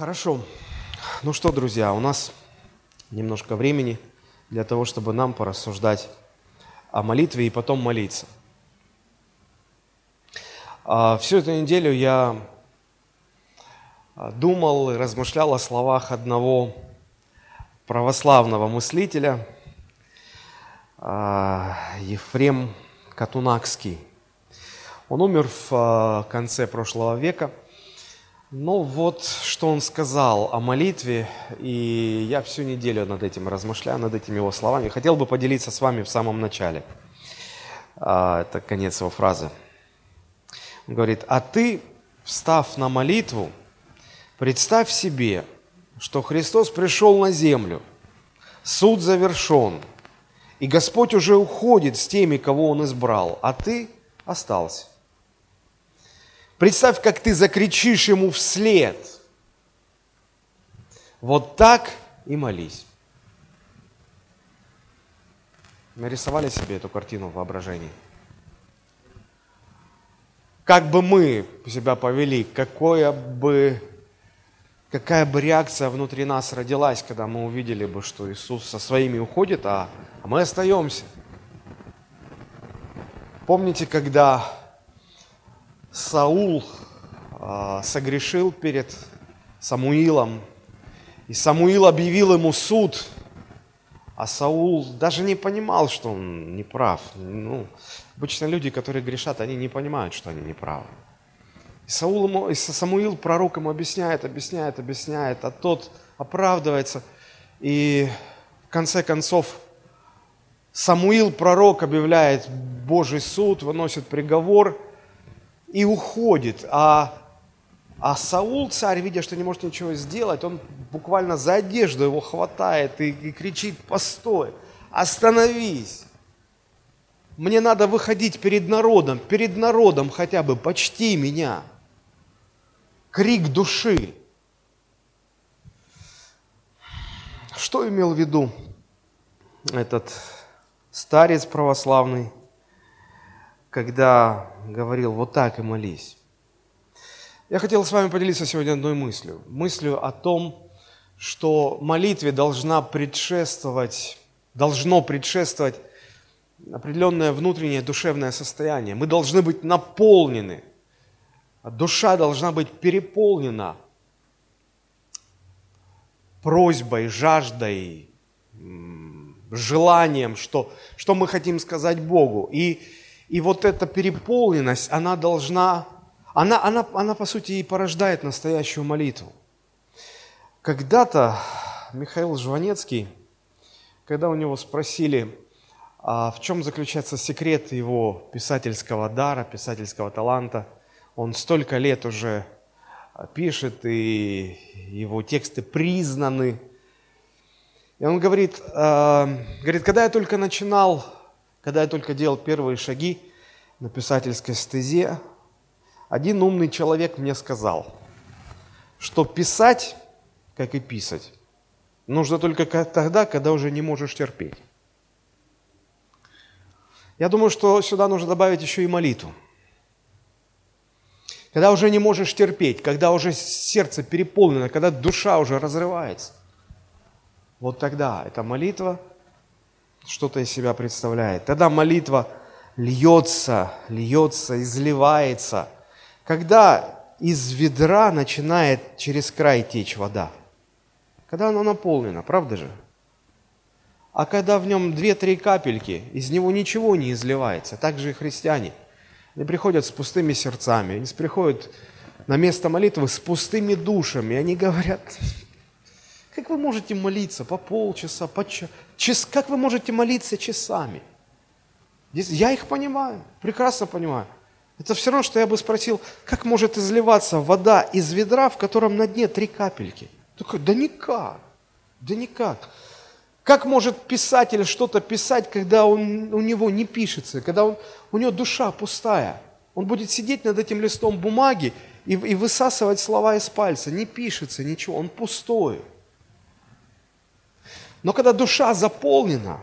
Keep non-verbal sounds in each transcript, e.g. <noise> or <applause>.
Хорошо. Ну что, друзья, у нас немножко времени для того, чтобы нам порассуждать о молитве и потом молиться. А, всю эту неделю я а, думал и размышлял о словах одного православного мыслителя, а, Ефрем Катунакский. Он умер в конце прошлого века – ну вот, что он сказал о молитве, и я всю неделю над этим размышляю, над этими его словами. Хотел бы поделиться с вами в самом начале. А, это конец его фразы. Он говорит, а ты, встав на молитву, представь себе, что Христос пришел на землю, суд завершен, и Господь уже уходит с теми, кого Он избрал, а ты остался. Представь, как ты закричишь ему вслед. Вот так и молись. Нарисовали себе эту картину в воображении. Как бы мы себя повели, какое бы, какая бы реакция внутри нас родилась, когда мы увидели бы, что Иисус со своими уходит, а, а мы остаемся. Помните, когда Саул а, согрешил перед Самуилом, и Самуил объявил ему суд, а Саул даже не понимал, что он не прав. Ну, обычно люди, которые грешат, они не понимают, что они не правы. И, Саул ему, и Самуил, пророк, ему объясняет, объясняет, объясняет, а тот оправдывается. И в конце концов Самуил, пророк, объявляет Божий суд, выносит приговор – и уходит. А, а Саул, царь, видя, что не может ничего сделать, он буквально за одежду его хватает и, и кричит, постой, остановись. Мне надо выходить перед народом, перед народом хотя бы, почти меня. Крик души. Что имел в виду этот старец православный? Когда говорил «вот так и молись». Я хотел с вами поделиться сегодня одной мыслью. Мыслью о том, что молитве должна предшествовать, должно предшествовать определенное внутреннее душевное состояние. Мы должны быть наполнены. Душа должна быть переполнена просьбой, жаждой, желанием, что, что мы хотим сказать Богу. И и вот эта переполненность, она должна, она, она, она по сути и порождает настоящую молитву. Когда-то Михаил Жванецкий, когда у него спросили, а в чем заключается секрет его писательского дара, писательского таланта, он столько лет уже пишет, и его тексты признаны. И он говорит, э, говорит, когда я только начинал когда я только делал первые шаги на писательской стезе, один умный человек мне сказал, что писать, как и писать, нужно только тогда, когда уже не можешь терпеть. Я думаю, что сюда нужно добавить еще и молитву. Когда уже не можешь терпеть, когда уже сердце переполнено, когда душа уже разрывается. Вот тогда эта молитва что-то из себя представляет. Тогда молитва льется, льется, изливается. Когда из ведра начинает через край течь вода. Когда оно наполнено, правда же? А когда в нем две-три капельки, из него ничего не изливается. Так же и христиане. Они приходят с пустыми сердцами, они приходят на место молитвы с пустыми душами. И они говорят, как вы можете молиться по полчаса, по час? Как вы можете молиться часами? Я их понимаю, прекрасно понимаю. Это все равно, что я бы спросил, как может изливаться вода из ведра, в котором на дне три капельки? Такой, да никак, да никак. Как может писатель что-то писать, когда он, у него не пишется, когда он, у него душа пустая? Он будет сидеть над этим листом бумаги и, и высасывать слова из пальца. Не пишется ничего, он пустой. Но когда душа заполнена,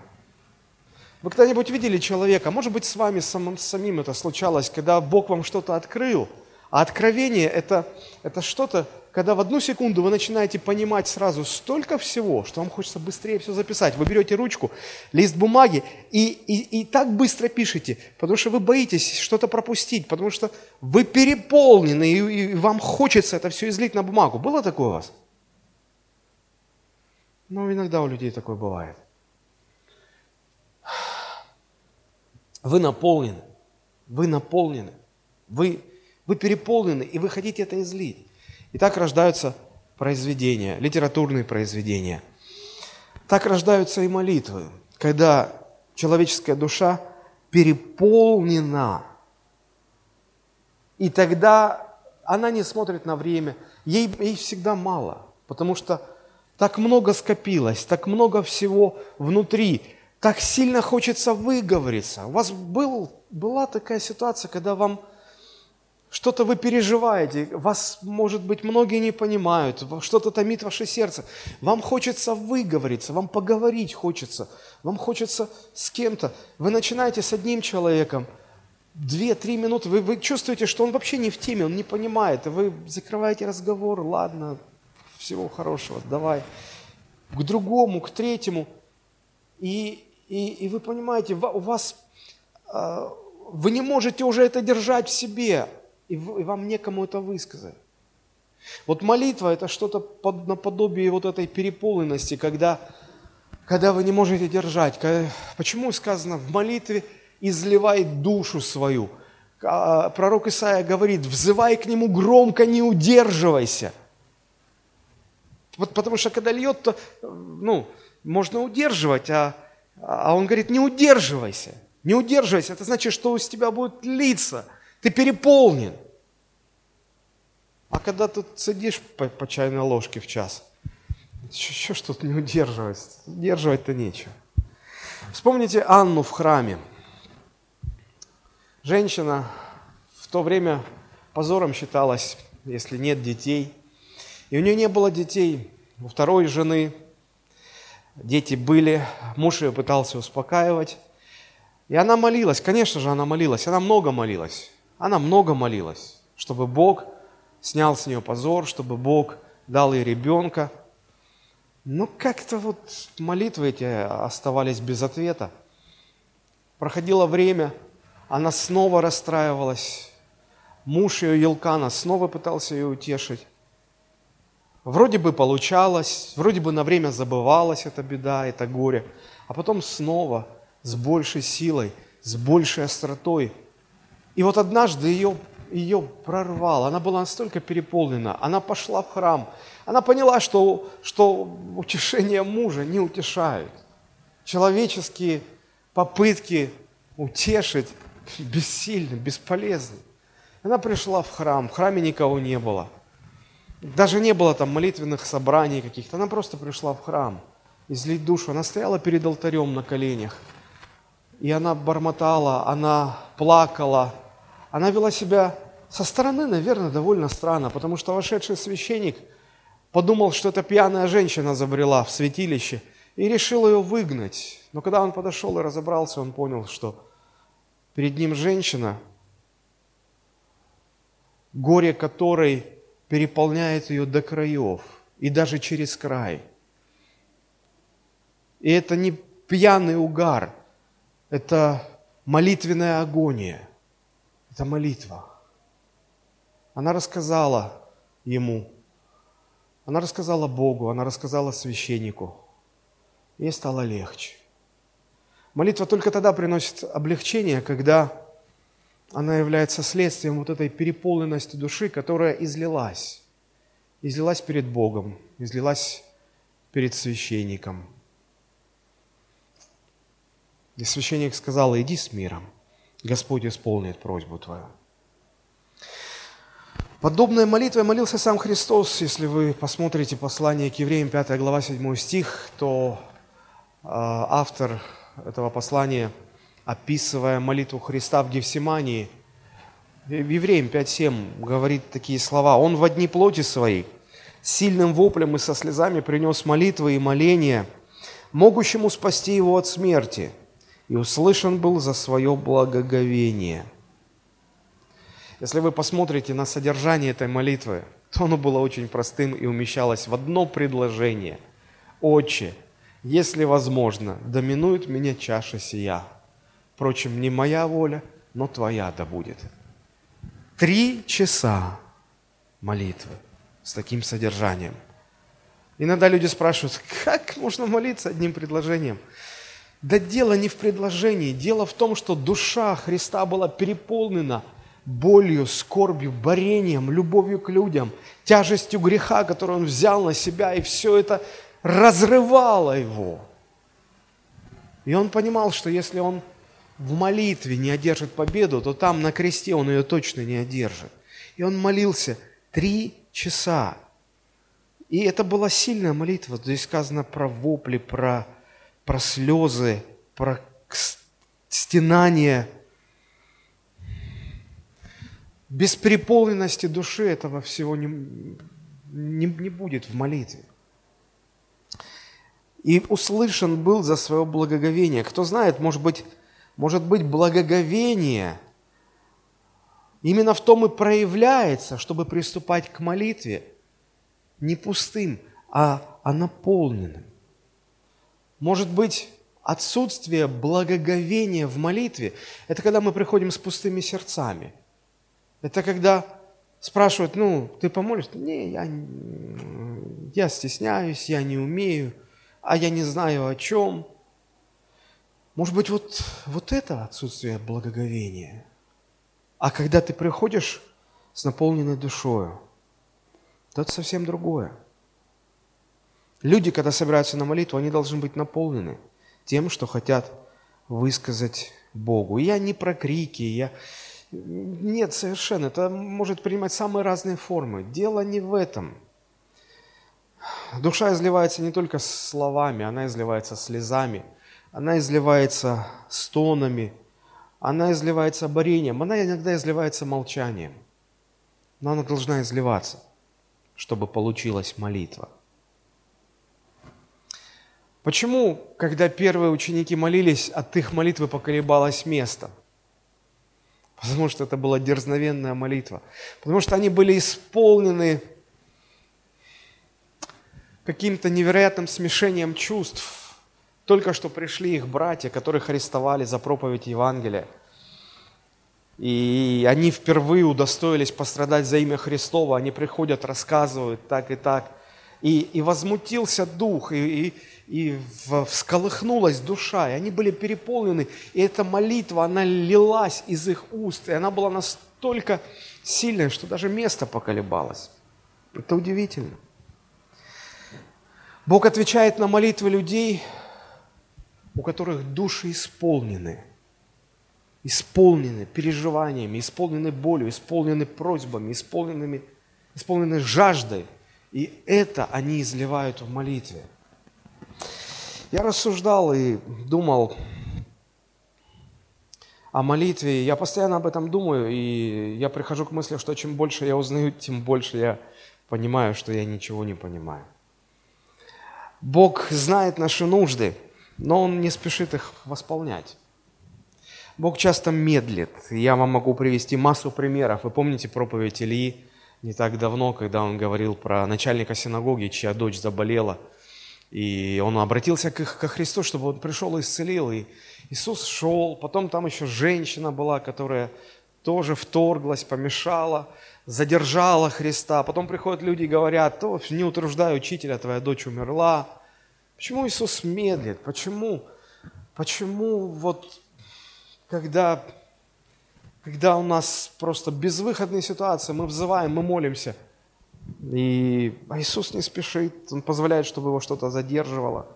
вы когда-нибудь видели человека, может быть, с вами самым, самим это случалось, когда Бог вам что-то открыл, а откровение это, это что-то, когда в одну секунду вы начинаете понимать сразу столько всего, что вам хочется быстрее все записать. Вы берете ручку, лист бумаги и, и, и так быстро пишете, потому что вы боитесь что-то пропустить, потому что вы переполнены, и, и вам хочется это все излить на бумагу. Было такое у вас? Ну, иногда у людей такое бывает. Вы наполнены, вы наполнены, вы, вы переполнены, и вы хотите это излить. И так рождаются произведения, литературные произведения. Так рождаются и молитвы, когда человеческая душа переполнена. И тогда она не смотрит на время, ей, ей всегда мало, потому что так много скопилось, так много всего внутри, так сильно хочется выговориться. У вас был, была такая ситуация, когда вам что-то вы переживаете, вас, может быть, многие не понимают, что-то томит ваше сердце. Вам хочется выговориться, вам поговорить хочется, вам хочется с кем-то. Вы начинаете с одним человеком, две-три минуты, вы, вы чувствуете, что он вообще не в теме, он не понимает, и вы закрываете разговор, ладно, всего хорошего, давай. К другому, к третьему. И, и, и вы понимаете, у вас, а, вы не можете уже это держать в себе, и вам некому это высказать. Вот молитва – это что-то под, наподобие вот этой переполненности, когда, когда вы не можете держать. Почему сказано в молитве «изливай душу свою»? А, пророк Исаия говорит «взывай к нему громко, не удерживайся». Вот потому что когда льет, то ну, можно удерживать, а, а он говорит «не удерживайся». Не удерживайся, это значит, что у тебя будет литься – ты переполнен. А когда ты сидишь по, по чайной ложке в час, что тут не удерживать? Удерживать-то нечего. Вспомните Анну в храме. Женщина в то время позором считалась, если нет детей. И у нее не было детей. У второй жены дети были, муж ее пытался успокаивать. И она молилась, конечно же, она молилась, она много молилась. Она много молилась, чтобы Бог снял с нее позор, чтобы Бог дал ей ребенка. Но как-то вот молитвы эти оставались без ответа. Проходило время, она снова расстраивалась. Муж ее Елкана снова пытался ее утешить. Вроде бы получалось, вроде бы на время забывалась эта беда, это горе, а потом снова с большей силой, с большей остротой – и вот однажды ее, ее прорвало, она была настолько переполнена, она пошла в храм, она поняла, что, что утешение мужа не утешают. Человеческие попытки утешить бессильны, бесполезны. Она пришла в храм, в храме никого не было. Даже не было там молитвенных собраний каких-то. Она просто пришла в храм излить душу. Она стояла перед алтарем на коленях. И она бормотала, она плакала, она вела себя со стороны, наверное, довольно странно, потому что вошедший священник подумал, что это пьяная женщина забрела в святилище и решил ее выгнать. Но когда он подошел и разобрался, он понял, что перед ним женщина, горе которой переполняет ее до краев и даже через край. И это не пьяный угар, это молитвенная агония. Это молитва. Она рассказала ему, она рассказала Богу, она рассказала священнику. Ей стало легче. Молитва только тогда приносит облегчение, когда она является следствием вот этой переполненности души, которая излилась. Излилась перед Богом, излилась перед священником. И священник сказал, иди с миром. Господь исполнит просьбу твою. Подобной молитвой молился сам Христос. Если вы посмотрите послание к евреям, 5 глава, 7 стих, то э, автор этого послания, описывая молитву Христа в Гефсимании, Евреям 5.7 говорит такие слова. «Он в дни плоти своей сильным воплем и со слезами принес молитвы и моления, могущему спасти его от смерти, и услышан был за свое благоговение. Если вы посмотрите на содержание этой молитвы, то оно было очень простым и умещалось в одно предложение. «Отче, если возможно, доминует меня чаша сия. Впрочем, не моя воля, но твоя да будет». Три часа молитвы с таким содержанием. Иногда люди спрашивают, как можно молиться одним предложением? Да дело не в предложении, дело в том, что душа Христа была переполнена болью, скорбью, борением, любовью к людям, тяжестью греха, который он взял на себя, и все это разрывало его. И он понимал, что если он в молитве не одержит победу, то там на кресте он ее точно не одержит. И он молился три часа. И это была сильная молитва. Здесь сказано про вопли, про, про слезы, про стенание. Без переполненности души этого всего не, не, не будет в молитве. И услышан был за свое благоговение. Кто знает, может быть, может быть, благоговение именно в том и проявляется, чтобы приступать к молитве не пустым, а, а наполненным. Может быть, отсутствие благоговения в молитве – это когда мы приходим с пустыми сердцами. Это когда спрашивают, ну, ты помолишься? Не, я, я стесняюсь, я не умею, а я не знаю о чем – может быть, вот, вот это отсутствие благоговения. А когда ты приходишь с наполненной душою, то это совсем другое. Люди, когда собираются на молитву, они должны быть наполнены тем, что хотят высказать Богу. И я не про крики, я... Нет, совершенно. Это может принимать самые разные формы. Дело не в этом. Душа изливается не только словами, она изливается слезами – она изливается стонами, она изливается борением, она иногда изливается молчанием. Но она должна изливаться, чтобы получилась молитва. Почему, когда первые ученики молились, от их молитвы поколебалось место? Потому что это была дерзновенная молитва. Потому что они были исполнены каким-то невероятным смешением чувств, только что пришли их братья, которых арестовали за проповедь Евангелия. И они впервые удостоились пострадать за имя Христова. Они приходят, рассказывают так и так. И, и возмутился дух, и, и, и всколыхнулась душа, и они были переполнены. И эта молитва, она лилась из их уст, и она была настолько сильная, что даже место поколебалось. Это удивительно. Бог отвечает на молитвы людей – у которых души исполнены, исполнены переживаниями, исполнены болью, исполнены просьбами, исполненными, исполнены жаждой. И это они изливают в молитве. Я рассуждал и думал о молитве. Я постоянно об этом думаю, и я прихожу к мысли, что чем больше я узнаю, тем больше я понимаю, что я ничего не понимаю. Бог знает наши нужды – но Он не спешит их восполнять. Бог часто медлит. Я вам могу привести массу примеров. Вы помните проповедь Ильи не так давно, когда он говорил про начальника синагоги, чья дочь заболела. И он обратился к, ко Христу, чтобы он пришел и исцелил. И Иисус шел. Потом там еще женщина была, которая тоже вторглась, помешала, задержала Христа. Потом приходят люди и говорят, то не утруждай учителя, твоя дочь умерла. Почему Иисус медлит? Почему, почему вот когда, когда у нас просто безвыходная ситуация, мы взываем, мы молимся, и а Иисус не спешит, Он позволяет, чтобы его что-то задерживало.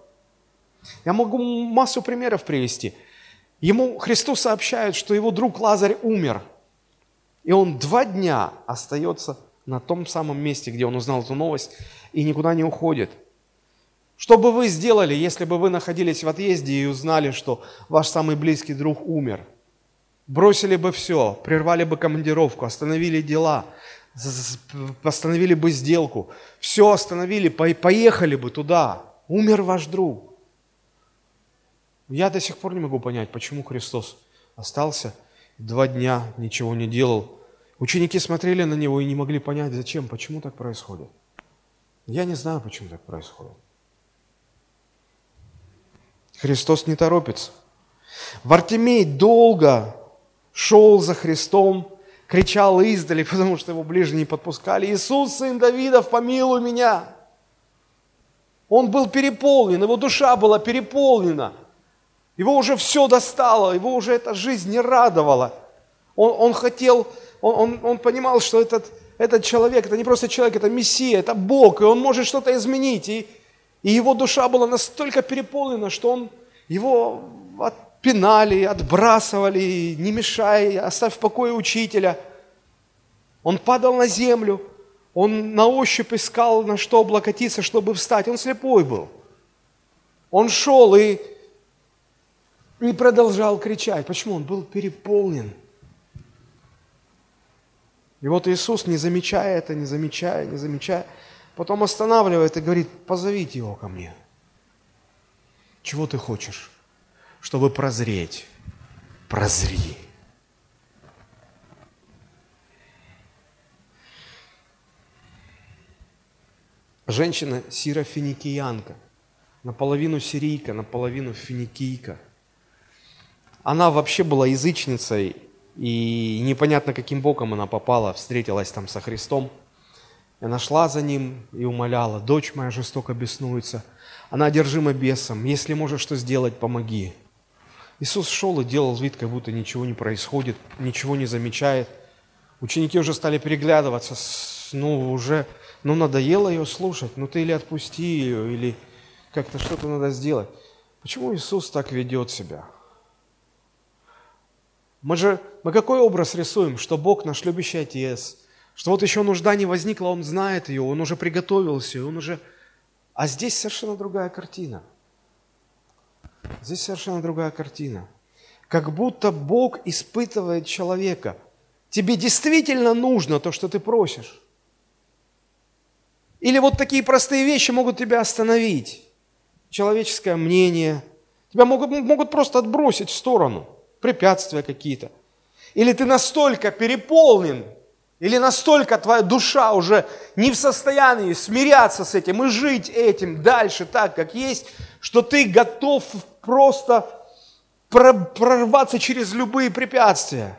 Я могу массу примеров привести. Ему Христу сообщают, что его друг Лазарь умер, и он два дня остается на том самом месте, где он узнал эту новость, и никуда не уходит – что бы вы сделали, если бы вы находились в отъезде и узнали, что ваш самый близкий друг умер? Бросили бы все, прервали бы командировку, остановили дела, остановили бы сделку, все остановили, поехали бы туда. Умер ваш друг. Я до сих пор не могу понять, почему Христос остался, два дня ничего не делал. Ученики смотрели на него и не могли понять, зачем, почему так происходит. Я не знаю, почему так происходит. Христос не торопится. Вартимей долго шел за Христом, кричал издали, <laughs> потому что его ближе не подпускали. «Иисус, сын Давидов, помилуй меня!» Он был переполнен, его душа была переполнена. Его уже все достало, его уже эта жизнь не радовала. Он, он хотел, он, он, он понимал, что этот, этот человек, это не просто человек, это Мессия, это Бог, и он может что-то изменить. И, и его душа была настолько переполнена, что он, его отпинали, отбрасывали, не мешай, оставь в покое учителя. Он падал на землю, он на ощупь искал, на что облокотиться, чтобы встать. Он слепой был. Он шел и не продолжал кричать. Почему? Он был переполнен. И вот Иисус, не замечая это, не замечая, не замечая, потом останавливает и говорит, позовите его ко мне. Чего ты хочешь? Чтобы прозреть. Прозри. Женщина сирофиникиянка, наполовину сирийка, наполовину финикийка. Она вообще была язычницей, и непонятно, каким боком она попала, встретилась там со Христом. И она шла за ним и умоляла, дочь моя жестоко беснуется, она одержима бесом, если можешь что сделать, помоги. Иисус шел и делал вид, как будто ничего не происходит, ничего не замечает. Ученики уже стали переглядываться, ну, уже ну надоело ее слушать, ну ты или отпусти ее, или как-то что-то надо сделать. Почему Иисус так ведет себя? Мы же, мы какой образ рисуем, что Бог наш любящий Отец, что вот еще нужда не возникла, Он знает ее, Он уже приготовился, Он уже... А здесь совершенно другая картина. Здесь совершенно другая картина. Как будто Бог испытывает человека. Тебе действительно нужно то, что ты просишь. Или вот такие простые вещи могут тебя остановить. Человеческое мнение. Тебя могут, могут просто отбросить в сторону. Препятствия какие-то. Или ты настолько переполнен, или настолько твоя душа уже не в состоянии смиряться с этим и жить этим дальше так, как есть, что ты готов просто прорваться через любые препятствия.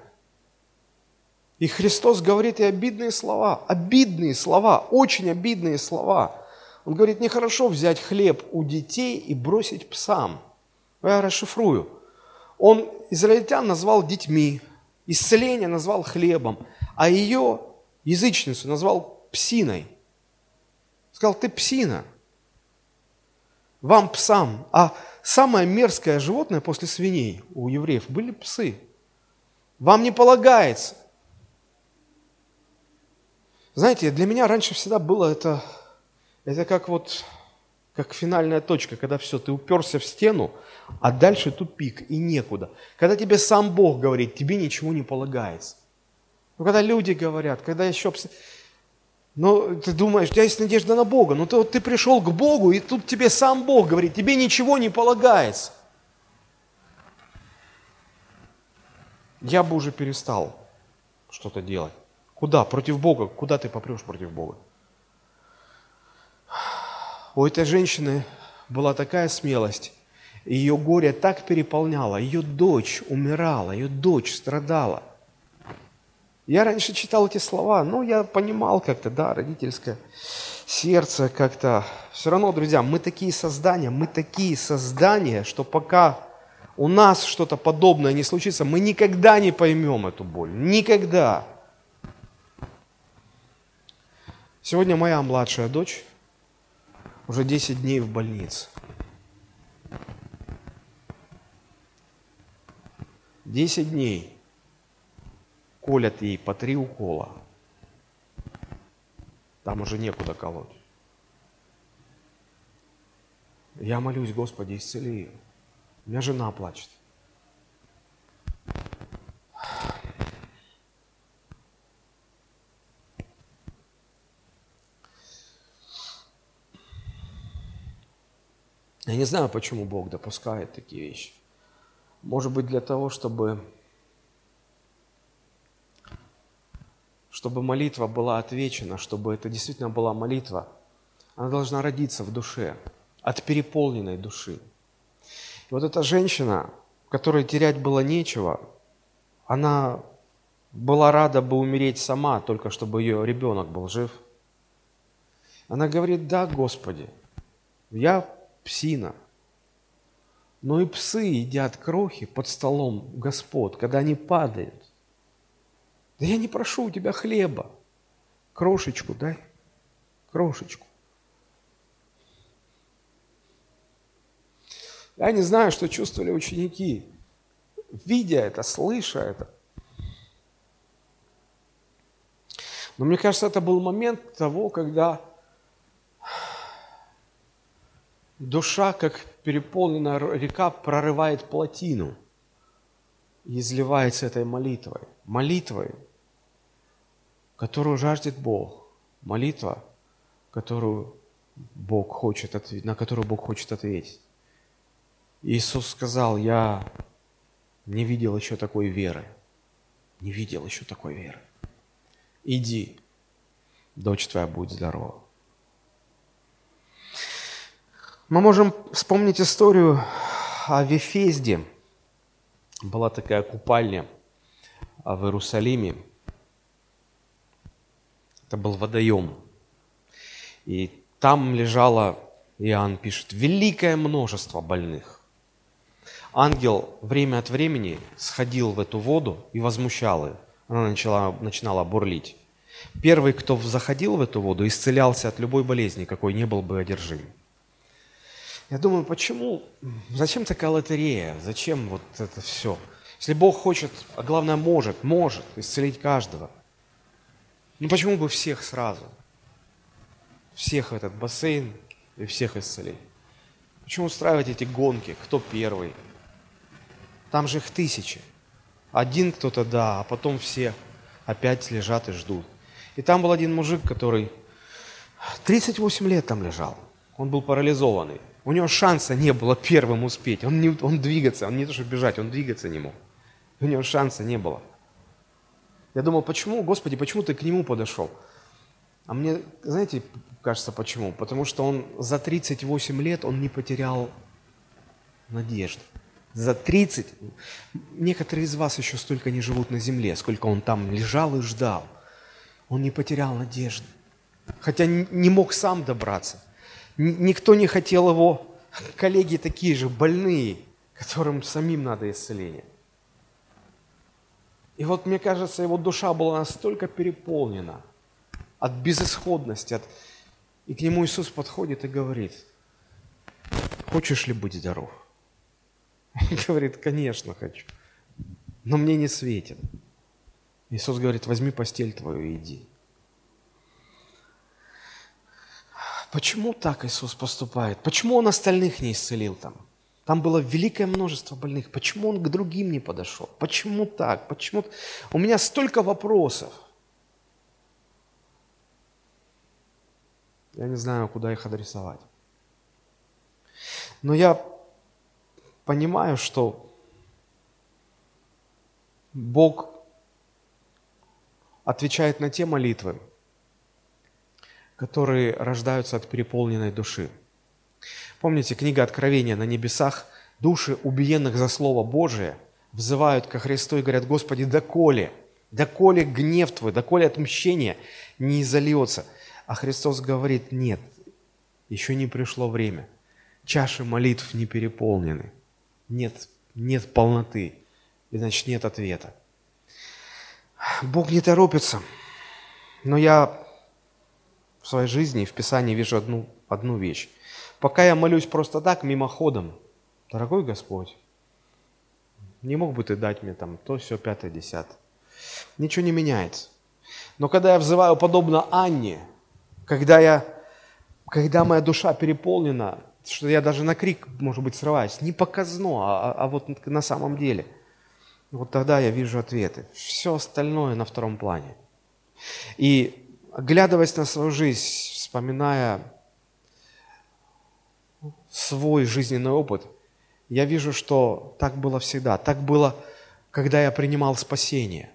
И Христос говорит и обидные слова, обидные слова, очень обидные слова. Он говорит, нехорошо взять хлеб у детей и бросить псам. Я расшифрую. Он израильтян назвал детьми, исцеление назвал хлебом, а ее, язычницу, назвал псиной. Сказал, ты псина, вам псам. А самое мерзкое животное после свиней у евреев были псы. Вам не полагается знаете, для меня раньше всегда было это, это как вот, как финальная точка, когда все, ты уперся в стену, а дальше тупик и некуда. Когда тебе сам Бог говорит, тебе ничего не полагается. Ну, когда люди говорят, когда еще... Ну, ты думаешь, у тебя есть надежда на Бога, но ты, вот, ты пришел к Богу, и тут тебе сам Бог говорит, тебе ничего не полагается. Я бы уже перестал что-то делать. Куда? Против Бога. Куда ты попрешь против Бога? У этой женщины была такая смелость, ее горе так переполняло, ее дочь умирала, ее дочь страдала. Я раньше читал эти слова, но я понимал как-то, да, родительское сердце как-то. Все равно, друзья, мы такие создания, мы такие создания, что пока у нас что-то подобное не случится, мы никогда не поймем эту боль. Никогда. Сегодня моя младшая дочь уже 10 дней в больнице. 10 дней колят ей по три укола. Там уже некуда колоть. Я молюсь, Господи, исцели ее. У меня жена плачет. Я не знаю, почему Бог допускает такие вещи. Может быть, для того, чтобы чтобы молитва была отвечена, чтобы это действительно была молитва, она должна родиться в душе, от переполненной души. И вот эта женщина, которой терять было нечего, она была рада бы умереть сама, только чтобы ее ребенок был жив. Она говорит, да, Господи, я псина, но и псы едят крохи под столом Господ, когда они падают. Да я не прошу у тебя хлеба. Крошечку дай. Крошечку. Я не знаю, что чувствовали ученики, видя это, слыша это. Но мне кажется, это был момент того, когда душа, как переполненная река, прорывает плотину и изливается этой молитвой. Молитвой, которую жаждет Бог. Молитва, которую Бог хочет ответить, на которую Бог хочет ответить. Иисус сказал, я не видел еще такой веры. Не видел еще такой веры. Иди, дочь твоя будет здорова. Мы можем вспомнить историю о Вефезде. Была такая купальня в Иерусалиме. Это был водоем. И там лежало, Иоанн пишет, великое множество больных. Ангел время от времени сходил в эту воду и возмущал ее. Она начала, начинала бурлить. Первый, кто заходил в эту воду, исцелялся от любой болезни, какой не был бы одержим. Я думаю, почему, зачем такая лотерея, зачем вот это все? Если Бог хочет, а главное может, может исцелить каждого, ну почему бы всех сразу? Всех в этот бассейн и всех исцелить. Почему устраивать эти гонки? Кто первый? Там же их тысячи. Один кто-то да, а потом все опять лежат и ждут. И там был один мужик, который 38 лет там лежал. Он был парализованный. У него шанса не было первым успеть. Он, не, он двигаться, он не то что бежать, он двигаться не мог. У него шанса не было. Я думал, почему, Господи, почему ты к нему подошел? А мне, знаете, кажется, почему? Потому что он за 38 лет, он не потерял надежды. За 30, некоторые из вас еще столько не живут на земле, сколько он там лежал и ждал. Он не потерял надежды. Хотя не мог сам добраться. Никто не хотел его, коллеги такие же, больные, которым самим надо исцеление. И вот, мне кажется, его душа была настолько переполнена от безысходности, от... и к нему Иисус подходит и говорит, хочешь ли быть здоров? Он говорит, конечно хочу, но мне не светит. Иисус говорит, возьми постель твою и иди. Почему так Иисус поступает? Почему Он остальных не исцелил там? Там было великое множество больных. Почему Он к другим не подошел? Почему так? Почему... У меня столько вопросов. Я не знаю, куда их адресовать. Но я понимаю, что Бог отвечает на те молитвы, которые рождаются от переполненной души. Помните, книга Откровения на небесах, души убиенных за Слово Божие взывают ко Христу и говорят, Господи, доколе, доколе гнев Твой, доколе отмщение не изольется. А Христос говорит, нет, еще не пришло время. Чаши молитв не переполнены. Нет, нет полноты, и значит нет ответа. Бог не торопится, но я в своей жизни в Писании вижу одну, одну вещь. Пока я молюсь просто так, мимоходом, дорогой Господь, не мог бы ты дать мне там то, все, пятое, десятое. Ничего не меняется. Но когда я взываю подобно Анне, когда, я, когда моя душа переполнена, что я даже на крик, может быть, срываюсь, не показно, а, а вот на самом деле, вот тогда я вижу ответы. Все остальное на втором плане. И оглядываясь на свою жизнь, вспоминая свой жизненный опыт, я вижу, что так было всегда. Так было, когда я принимал спасение.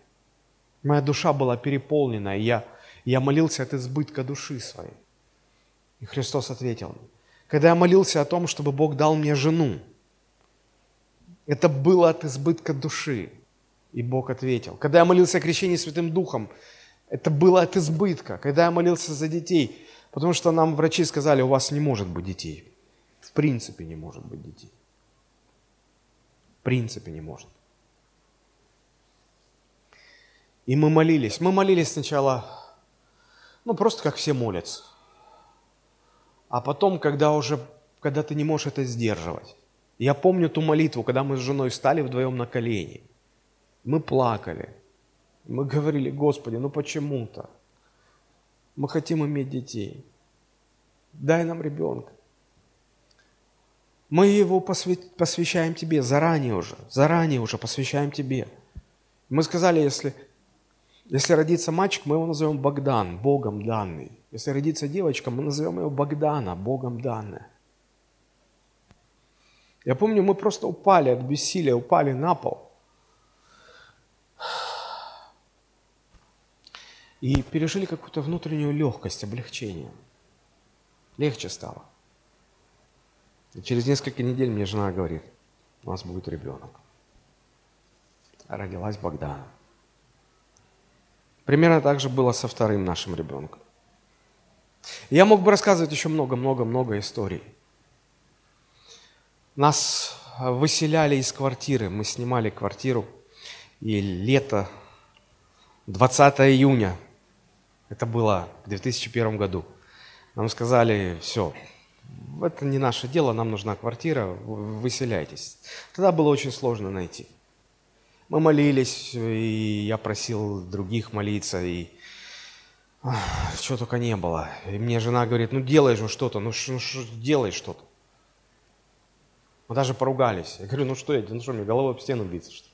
Моя душа была переполнена, и я, я молился от избытка души своей. И Христос ответил мне. Когда я молился о том, чтобы Бог дал мне жену, это было от избытка души. И Бог ответил. Когда я молился о крещении Святым Духом, это было от избытка. Когда я молился за детей, потому что нам врачи сказали, у вас не может быть детей. Принципе не может быть детей. В принципе не может. И мы молились. Мы молились сначала, ну, просто как все молятся. А потом, когда уже, когда ты не можешь это сдерживать. Я помню ту молитву, когда мы с женой стали вдвоем на колени. Мы плакали. Мы говорили, Господи, ну почему-то? Мы хотим иметь детей. Дай нам ребенка. Мы его посвящаем Тебе заранее уже, заранее уже посвящаем Тебе. Мы сказали, если если родится мальчик, мы его назовем Богдан, Богом данный. Если родится девочка, мы назовем ее Богдана, Богом данная. Я помню, мы просто упали от бессилия, упали на пол. И пережили какую-то внутреннюю легкость, облегчение. Легче стало. И через несколько недель мне жена говорит, у нас будет ребенок. Родилась Богдана. Примерно так же было со вторым нашим ребенком. Я мог бы рассказывать еще много-много-много историй. Нас выселяли из квартиры, мы снимали квартиру, и лето, 20 июня, это было в 2001 году, нам сказали, все, это не наше дело, нам нужна квартира, выселяйтесь. Тогда было очень сложно найти. Мы молились, и я просил других молиться, и ах, чего только не было. И мне жена говорит, ну делай же что-то, ну, ш, ну ш, делай что-то. Мы даже поругались. Я говорю, ну что я, ну что, мне головой об стену биться, что ли?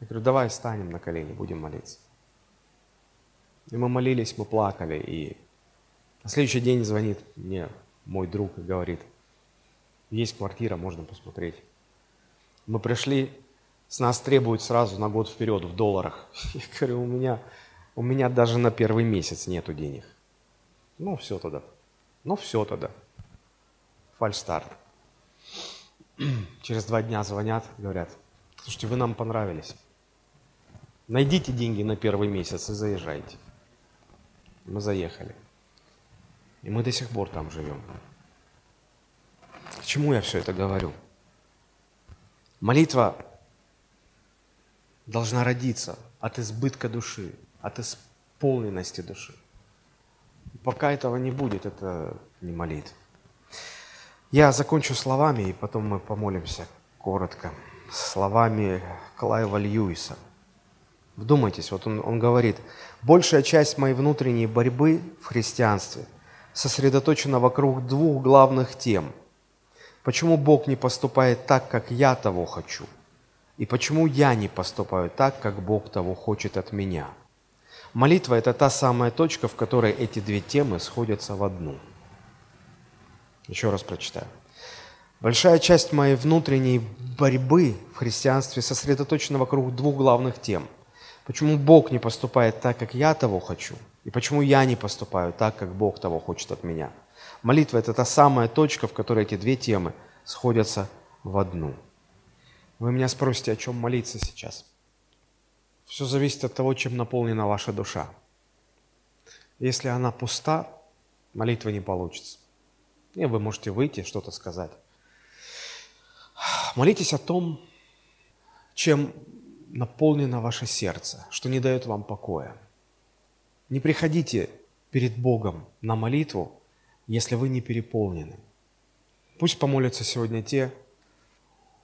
Я говорю, давай встанем на колени, будем молиться. И мы молились, мы плакали, и на следующий день звонит мне мой друг и говорит, есть квартира, можно посмотреть. Мы пришли, с нас требуют сразу на год вперед в долларах. <laughs> Я говорю, у меня, у меня даже на первый месяц нету денег. Ну, все тогда. Ну, все тогда. Фальстарт. <clears throat> Через два дня звонят, говорят, слушайте, вы нам понравились. Найдите деньги на первый месяц и заезжайте. Мы заехали. И мы до сих пор там живем. К чему я все это говорю? Молитва должна родиться от избытка души, от исполненности души. Пока этого не будет, это не молит. Я закончу словами, и потом мы помолимся коротко. Словами Клайва Льюиса. Вдумайтесь, вот он, он говорит, большая часть моей внутренней борьбы в христианстве сосредоточена вокруг двух главных тем. Почему Бог не поступает так, как я того хочу – и почему я не поступаю так, как Бог того хочет от меня? Молитва – это та самая точка, в которой эти две темы сходятся в одну. Еще раз прочитаю. Большая часть моей внутренней борьбы в христианстве сосредоточена вокруг двух главных тем. Почему Бог не поступает так, как я того хочу, и почему я не поступаю так, как Бог того хочет от меня. Молитва – это та самая точка, в которой эти две темы сходятся в одну. Вы меня спросите, о чем молиться сейчас. Все зависит от того, чем наполнена ваша душа. Если она пуста, молитва не получится. И вы можете выйти, что-то сказать. Молитесь о том, чем наполнено ваше сердце, что не дает вам покоя. Не приходите перед Богом на молитву, если вы не переполнены. Пусть помолятся сегодня те,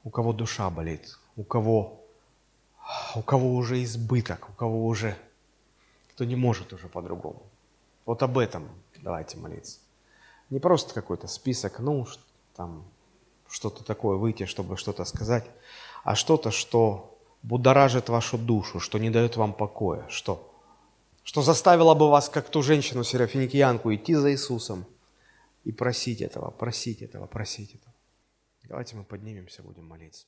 у кого душа болит, у кого, у кого уже избыток, у кого уже, кто не может уже по-другому. Вот об этом давайте молиться. Не просто какой-то список нужд, там что-то такое выйти, чтобы что-то сказать, а что-то, что будоражит вашу душу, что не дает вам покоя, что, что заставило бы вас, как ту женщину Серафиникиянку, идти за Иисусом и просить этого, просить этого, просить этого. Давайте мы поднимемся, будем молиться.